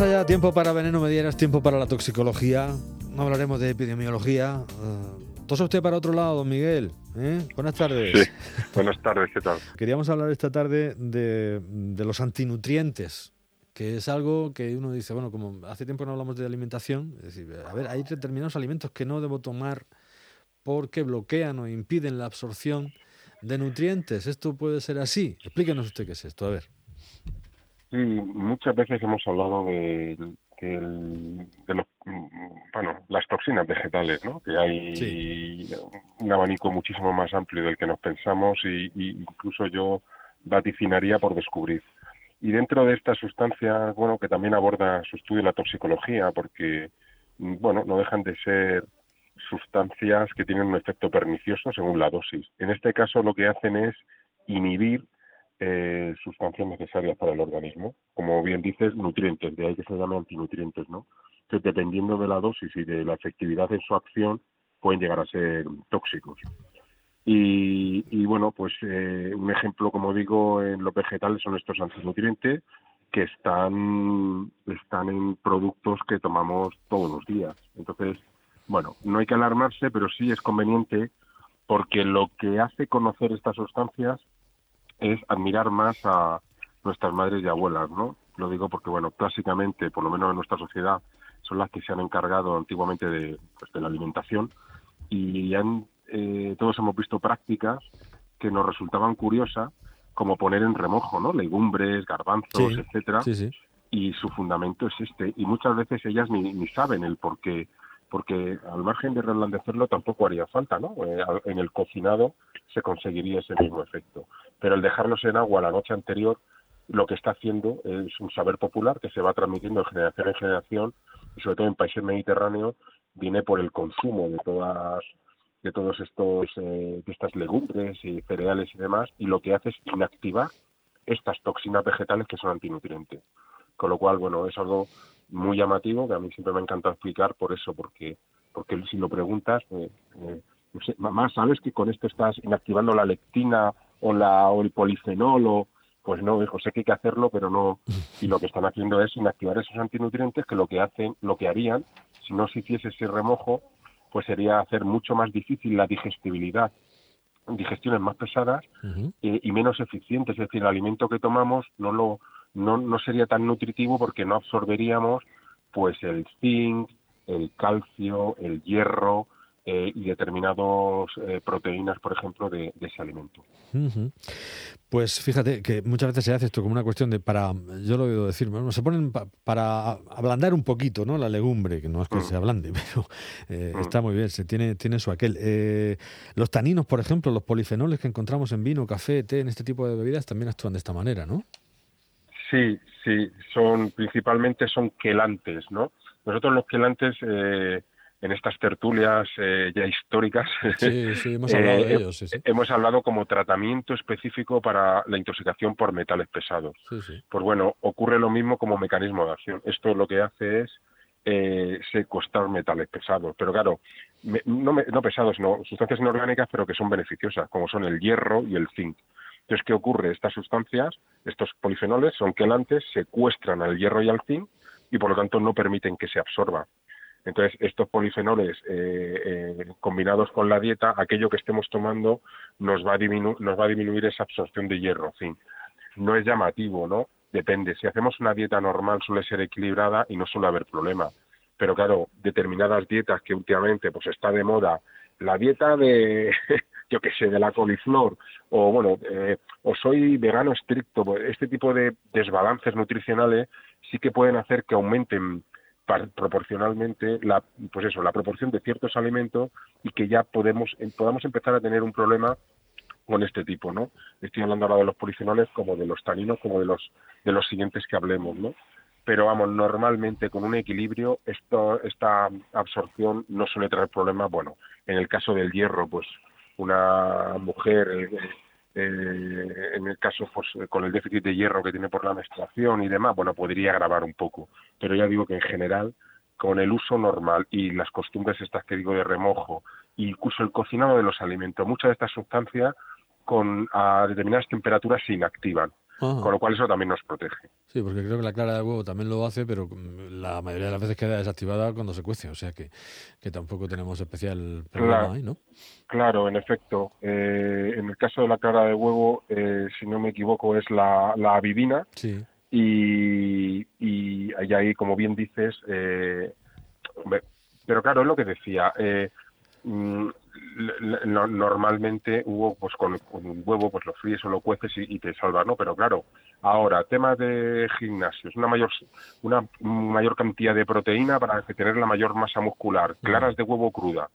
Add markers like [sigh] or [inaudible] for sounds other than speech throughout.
Más allá, tiempo para veneno medieras, tiempo para la toxicología. No hablaremos de epidemiología. Uh, tosa usted para otro lado, don Miguel. ¿eh? Buenas tardes. Sí, buenas tardes, ¿qué tal? Queríamos hablar esta tarde de, de los antinutrientes que es algo que uno dice, bueno, como hace tiempo no hablamos de alimentación, es decir, a ver, hay determinados alimentos que no debo tomar porque bloquean o impiden la absorción de nutrientes. ¿Esto puede ser así? Explíquenos usted qué es esto, a ver. Sí, muchas veces hemos hablado de, los, bueno, las toxinas vegetales, ¿no? Que hay un abanico muchísimo más amplio del que nos pensamos y, y incluso yo vaticinaría por descubrir. Y dentro de esta sustancia, bueno, que también aborda su estudio la toxicología, porque, bueno, no dejan de ser sustancias que tienen un efecto pernicioso según la dosis. En este caso lo que hacen es inhibir eh, sustancias necesarias para el organismo, como bien dices, nutrientes, de ahí que se llame antinutrientes, ¿no? Que dependiendo de la dosis y de la efectividad de su acción, pueden llegar a ser tóxicos. Y, bueno, pues eh, un ejemplo, como digo, en los vegetales son estos antinutrientes que están, están en productos que tomamos todos los días. Entonces, bueno, no hay que alarmarse, pero sí es conveniente porque lo que hace conocer estas sustancias es admirar más a nuestras madres y abuelas, ¿no? Lo digo porque, bueno, clásicamente, por lo menos en nuestra sociedad, son las que se han encargado antiguamente de, pues, de la alimentación y han, eh, todos hemos visto prácticas que nos resultaban curiosas, como poner en remojo, ¿no? Legumbres, garbanzos, etcétera. Y su fundamento es este. Y muchas veces ellas ni, ni saben el por qué porque al margen de reblandecerlo tampoco haría falta, ¿no? Eh, en el cocinado se conseguiría ese mismo efecto. Pero el dejarlos en agua la noche anterior lo que está haciendo es un saber popular que se va transmitiendo de generación en generación y sobre todo en países mediterráneos viene por el consumo de todas de todos estos eh, de estas legumbres y cereales y demás y lo que hace es inactivar estas toxinas vegetales que son antinutrientes con lo cual bueno es algo muy llamativo que a mí siempre me encanta explicar por eso, porque porque si lo preguntas, eh, eh, más sabes que con esto estás inactivando la lectina o la o el polifenol o pues no, hijo, sé que hay que hacerlo, pero no. Y lo que están haciendo es inactivar esos antinutrientes que lo que hacen, lo que harían, si no se hiciese ese remojo, pues sería hacer mucho más difícil la digestibilidad, digestiones más pesadas eh, y menos eficientes. Es decir, el alimento que tomamos no lo no, no sería tan nutritivo porque no absorberíamos pues el zinc, el calcio, el hierro eh, y determinadas eh, proteínas, por ejemplo, de, ese alimento. Pues fíjate que muchas veces se hace esto como una cuestión de para, yo lo he oído decir, se ponen para ablandar un poquito, ¿no? La legumbre, que no es que mm. se ablande, [laughs] pero eh, mm. está muy bien, se tiene, tiene su aquel. los taninos, por ejemplo, los polifenoles que encontramos en vino, café, té, en este tipo de bebidas también actúan de esta manera, ¿no? Sí, sí, son principalmente son quelantes, ¿no? Nosotros los quelantes eh, en estas tertulias eh, ya históricas [laughs] hemos, hablado de eh, ellos, hemos hablado como tratamiento específico para la intoxicación por metales pesados. Pues bueno, ocurre lo mismo como mecanismo de acción. Esto lo que hace es secuestrar metales pesados, pero claro, no, no pesados, no, sustancias inorgánicas, pero que son beneficiosas, como son el hierro y el zinc. Entonces, ¿qué ocurre? Estas sustancias, estos polifenoles, son quelantes, secuestran al hierro y al zinc y por lo tanto no permiten que se absorba. Entonces, estos polifenoles eh, eh, combinados con la dieta, aquello que estemos tomando nos va, a nos va a disminuir esa absorción de hierro, zinc. No es llamativo, ¿no? Depende. Si hacemos una dieta normal suele ser equilibrada y no suele haber problema. Pero claro, determinadas dietas que últimamente pues está de moda, la dieta de [laughs] yo qué sé, de la coliflor, o bueno, eh, o soy vegano estricto, pues, este tipo de desbalances nutricionales sí que pueden hacer que aumenten proporcionalmente la pues eso la proporción de ciertos alimentos y que ya podemos podamos empezar a tener un problema con este tipo no estoy hablando ahora de los polifenoles como de los taninos como de los de los siguientes que hablemos no pero vamos normalmente con un equilibrio esto esta absorción no suele traer problemas bueno en el caso del hierro pues una mujer, eh, eh, en el caso pues, con el déficit de hierro que tiene por la menstruación y demás, bueno, podría agravar un poco. Pero ya digo que en general, con el uso normal y las costumbres estas que digo de remojo, incluso el cocinado de los alimentos, muchas de estas sustancias con a determinadas temperaturas se inactivan. Con lo cual eso también nos protege. Sí, porque creo que la clara de huevo también lo hace, pero la mayoría de las veces queda desactivada cuando se cuece, o sea que, que tampoco tenemos especial problema claro, ahí, ¿no? Claro, en efecto. Eh, en el caso de la clara de huevo, eh, si no me equivoco, es la, la avidina. Sí. Y, y, ahí, como bien dices, eh, pero claro, es lo que decía. Eh, mm, normalmente hubo pues con, un huevo pues lo fríes o lo cueces y, te salvas no pero claro ahora temas de gimnasios una mayor una mayor cantidad de proteína para tener la mayor masa muscular claras de huevo cruda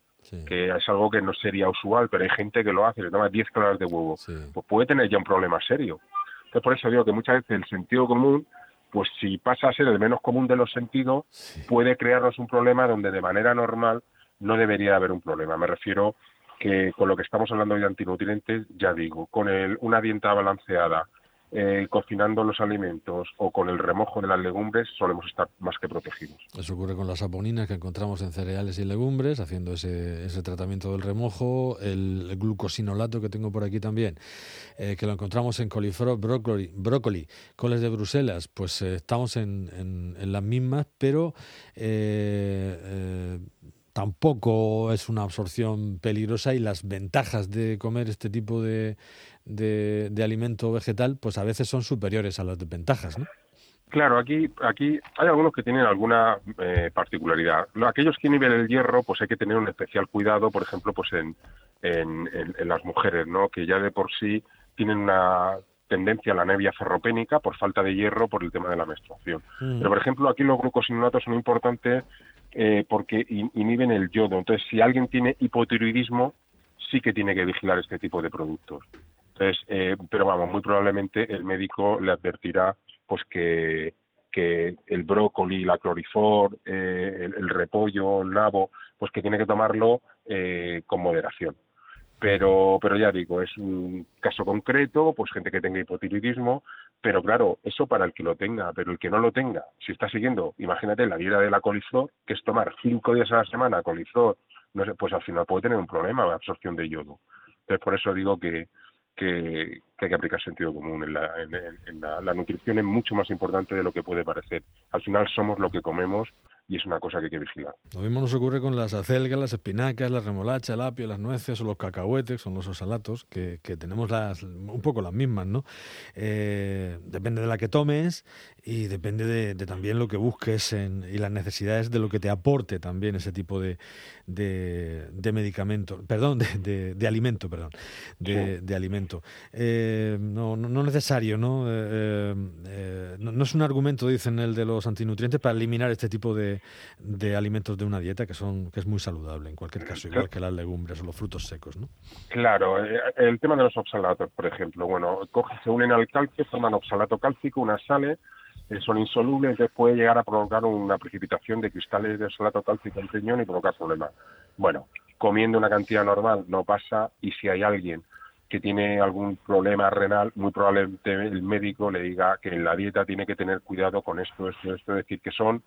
que es algo que no sería usual pero hay gente que lo hace le toma 10 claras de huevo pues puede tener ya un problema serio. Entonces por eso digo que muchas veces el sentido común pues si pasa a ser el menos común de los sentidos puede crearnos un problema donde de manera normal no debería haber un problema. Me refiero que con lo que estamos hablando de antinutrientes, ya digo, con una dieta balanceada, eh, cocinando los alimentos o con el remojo de las legumbres solemos estar más que protegidos. Eso ocurre con las saponinas que encontramos en cereales y legumbres, haciendo ese, ese tratamiento del remojo, el, glucosinolato que tengo por aquí también, eh, que lo encontramos en coliflor, brócoli, brócoli coles de Bruselas, pues eh, estamos en, en, las mismas, pero tampoco es una absorción peligrosa y las ventajas de comer este tipo de, de, alimento vegetal pues a veces son superiores a las desventajas, ¿no? Claro, aquí, aquí hay algunos que tienen alguna eh, particularidad. Aquellos que inhiben el hierro, pues hay que tener un especial cuidado, por ejemplo, pues en, en, en, las mujeres, ¿no? Que ya de por sí tienen una tendencia a la anemia ferropénica por falta de hierro por el tema de la menstruación. Mm. Pero, por ejemplo, aquí los glucosinolatos son importantes eh, porque inhiben el yodo. Entonces, si alguien tiene hipotiroidismo, sí que tiene que vigilar este tipo de productos. Entonces, eh, pero vamos, muy probablemente el médico le advertirá pues que, que el brócoli, la clorifor, eh, el, repollo, el nabo, pues que tiene que tomarlo con moderación. Pero, pero ya digo, es un caso concreto, pues gente que tenga hipotiroidismo, pero claro, eso para el que lo tenga, pero el que no lo tenga, si está siguiendo, imagínate la dieta de la coliflor, que es tomar cinco días a la semana coliflor, no sé, pues al final puede tener un problema de absorción de yodo. Entonces, por eso digo que, hay que aplicar sentido común. En, la, en, la, nutrición es mucho más importante de lo que puede parecer. Al final somos lo que comemos y es una cosa que hay que vigilar. Lo mismo nos ocurre con las acelgas, las espinacas, la remolacha, el apio, las nueces o los cacahuetes, son los osalatos, que, que tenemos las, un poco las mismas, ¿no? Eh, depende de la que tomes y depende de, también lo que busques y las necesidades de lo que te aporte también ese tipo de, de, medicamento, perdón, de, de, alimento, perdón, de, alimento. Eh, no, no, necesario, ¿no? Eh, ¿no? ¿no? es un argumento, dicen el de los antinutrientes, para eliminar este tipo de de, alimentos de una dieta que son que es muy saludable en cualquier caso, igual que las legumbres o los frutos secos, ¿no? Claro, eh, el tema de los oxalatos, por ejemplo, bueno, se unen al calcio, forman oxalato cálcico, unas sales, eh, son insolubles, entonces puede llegar a provocar una precipitación de cristales de oxalato cálcico en riñón y provocar problemas. Bueno, comiendo una cantidad normal no pasa y si hay alguien que tiene algún problema renal, muy probablemente el médico le diga que en la dieta tiene que tener cuidado con esto, esto, esto, es decir, que son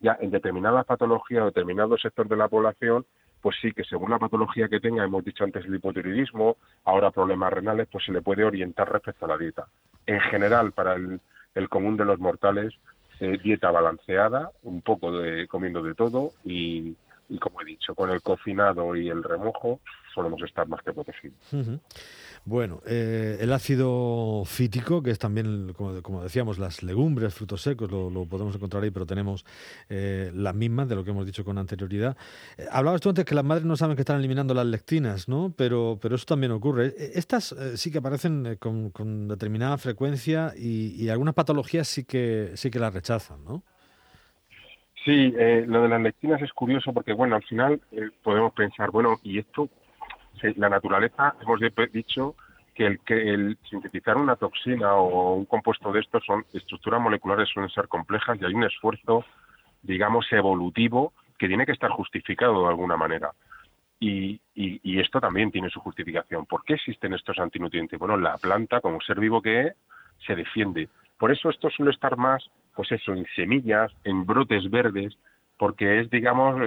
ya en determinadas patologías o determinado sector de la población, pues sí que según la patología que tenga, hemos dicho antes el hipotiroidismo, ahora problemas renales, pues se le puede orientar respecto a la dieta. En general, para el, común de los mortales, eh, dieta balanceada, un poco de comiendo de todo y, y como he dicho, con el cocinado y el remojo solemos estar más que protegidos. Bueno, eh, el ácido fítico, que es también, como, decíamos, las legumbres, frutos secos, lo, podemos encontrar ahí, pero tenemos eh, las mismas de lo que hemos dicho con anterioridad. Eh, hablabas tú antes que las madres no saben que están eliminando las lectinas, ¿no? Pero, pero eso también ocurre. Estas sí que aparecen con, determinada frecuencia y, algunas patologías sí que, sí que las rechazan, ¿no? Sí, lo de las lectinas es curioso porque, bueno, al final podemos pensar, bueno, ¿y esto la naturaleza, hemos dicho que el, que el sintetizar una toxina o un compuesto de estos son estructuras moleculares suelen ser complejas y hay un esfuerzo, digamos, evolutivo que tiene que estar justificado de alguna manera. Y, y, esto también tiene su justificación. ¿Por qué existen estos antinutrientes? Bueno, la planta, como ser vivo que es, se defiende. Por eso esto suele estar más, pues eso, en semillas, en brotes verdes, porque es, digamos,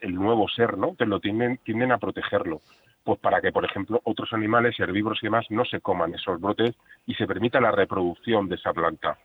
el nuevo ser, ¿no? Que lo tienden, tienden a protegerlo pues para que, por ejemplo, otros animales, herbívoros y demás, no se coman esos brotes y se permita la reproducción de esa planta.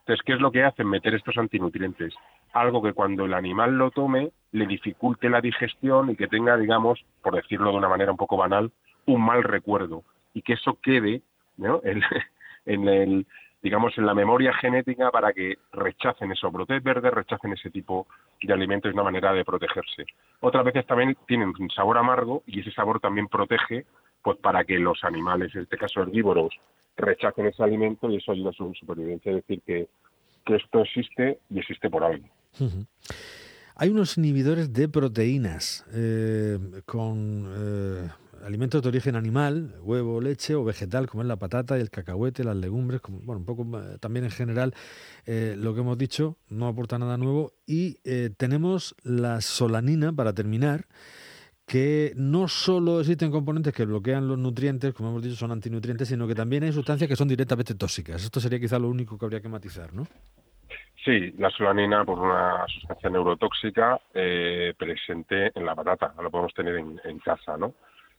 Entonces, ¿qué es lo que hacen? Meter estos antinutrientes. Algo que cuando el animal lo tome le dificulte la digestión y que tenga, digamos, por decirlo de una manera un poco banal, un mal recuerdo. Y que eso quede ¿no? en, [laughs] en el, digamos, en la memoria genética para que rechacen esos brotes verdes, rechacen ese tipo de alimentos, es una manera de protegerse. Otras veces también tienen un sabor amargo y ese sabor también protege pues para que los animales, en este caso herbívoros, rechacen ese alimento y eso ayuda a su supervivencia. Es decir, que, que esto existe y existe por algo. Hay unos inhibidores de proteínas eh, con eh, alimentos de origen animal, huevo, leche o vegetal, como es la patata el cacahuete, las legumbres, como, bueno, un poco eh, también en general eh, lo que hemos dicho, no aporta nada nuevo. Y eh, tenemos la solanina, para terminar, que no solo existen componentes que bloquean los nutrientes, como hemos dicho, son antinutrientes, sino que también hay sustancias que son directamente tóxicas. Esto sería quizá lo único que habría que matizar, ¿no? Sí, la solanina, por una sustancia neurotóxica presente en la patata, lo podemos tener en, en casa, ¿no?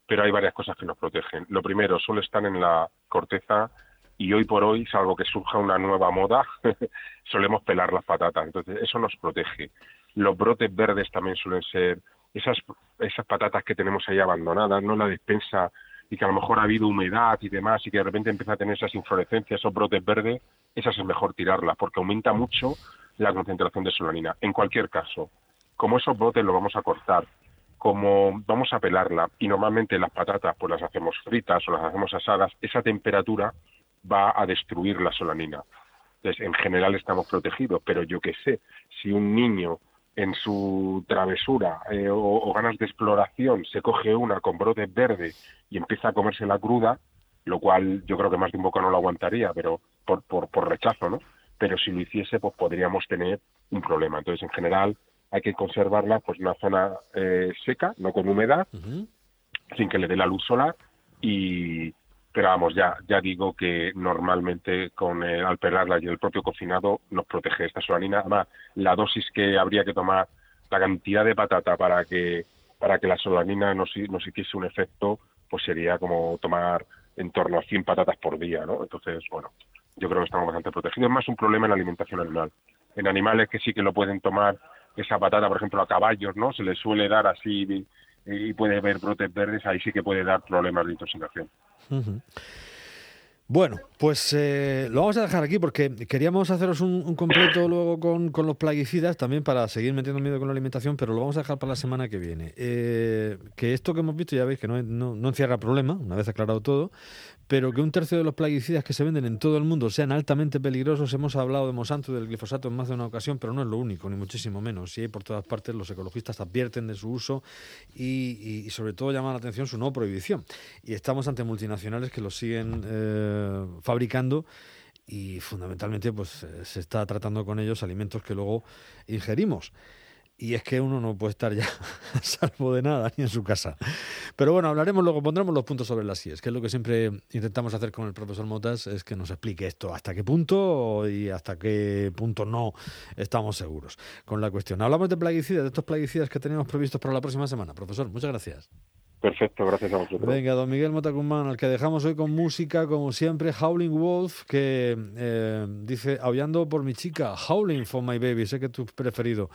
Pero hay varias cosas que nos protegen. Lo primero, solo están en la corteza y hoy por hoy, salvo que surja una nueva moda, [laughs] solemos pelar las patatas. Entonces, eso nos protege. Los brotes verdes también suelen ser esas, esas patatas que tenemos ahí abandonadas, no la despensa y que a lo mejor ha habido humedad y demás y que de repente empieza a tener esas inflorescencias, esos brotes verdes, esas es mejor tirarlas porque aumenta mucho la concentración de solanina. En cualquier caso, como esos brotes los vamos a cortar como vamos a pelarla y normalmente las patatas pues las hacemos fritas o las hacemos asadas, esa temperatura va a destruir la solanina. Entonces, en general estamos protegidos, pero yo qué sé, si un niño en su travesura eh, o, ganas de exploración se coge una con brotes verdes y empieza a comerse la cruda, lo cual yo creo que más de un poco no lo aguantaría, pero por, por, por rechazo, ¿no? Pero si lo hiciese, pues podríamos tener un problema. Entonces, en general, hay que conservarla pues en una zona eh, seca, no con humedad, sin que le dé la luz solar y pero vamos, ya ya digo que normalmente con el, al pelarla y el propio cocinado nos protege esta solanina. Además, la dosis que habría que tomar, la cantidad de patata para que para que la solanina nos, nos hiciese un efecto, pues sería como tomar en torno a 100 patatas por día, ¿no? Entonces, bueno, yo creo que estamos bastante protegidos. Es más un problema en la alimentación animal. En animales que sí que lo pueden tomar esa patata, por ejemplo, a caballos, ¿no? Se les suele dar así y, puede haber brotes verdes, ahí sí que puede dar problemas de intoxicación. Bueno, pues eh, lo vamos a dejar aquí porque queríamos haceros un, completo [coughs] luego con, los plaguicidas también para seguir metiendo miedo con la alimentación, pero lo vamos a dejar para la semana que viene. Eh, que esto que hemos visto ya veis que no, no, encierra problema, una vez aclarado todo, pero que un tercio de los plaguicidas que se venden en todo el mundo sean altamente peligrosos. Hemos hablado de Monsanto y del glifosato en más de una ocasión, pero no es lo único, ni muchísimo menos. Hay por todas partes, los ecologistas advierten de su uso y, sobre todo llaman la atención su no prohibición. Y estamos ante multinacionales que lo siguen eh, fabricando y fundamentalmente pues eh, se está tratando con ellos alimentos que luego ingerimos y es que uno no puede estar ya a [laughs] salvo de nada ni en su casa. Pero bueno, hablaremos luego, pondremos los puntos sobre las IES, que es lo que siempre intentamos hacer con el profesor Motas, es que nos explique esto, hasta qué punto y hasta qué punto no estamos seguros con la cuestión. Hablamos de plaguicidas, de estos plaguicidas que tenemos previstos para la próxima semana. Profesor, muchas gracias. Perfecto, gracias a vosotros. Venga, don Miguel Motacumán, al que dejamos hoy con música, como siempre, Howling Wolf, que eh, dice, aullando por mi chica, Howling for my baby, sé que es tu preferido,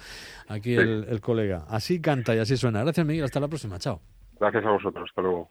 aquí el, el colega. Así canta y así suena. Gracias, Miguel, hasta la próxima, chao. Gracias a vosotros, hasta luego.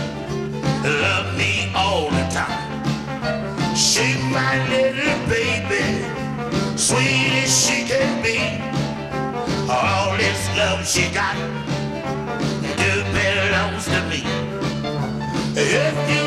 She's my little baby, sweet as she can be. All this love she got, it belongs to me. If you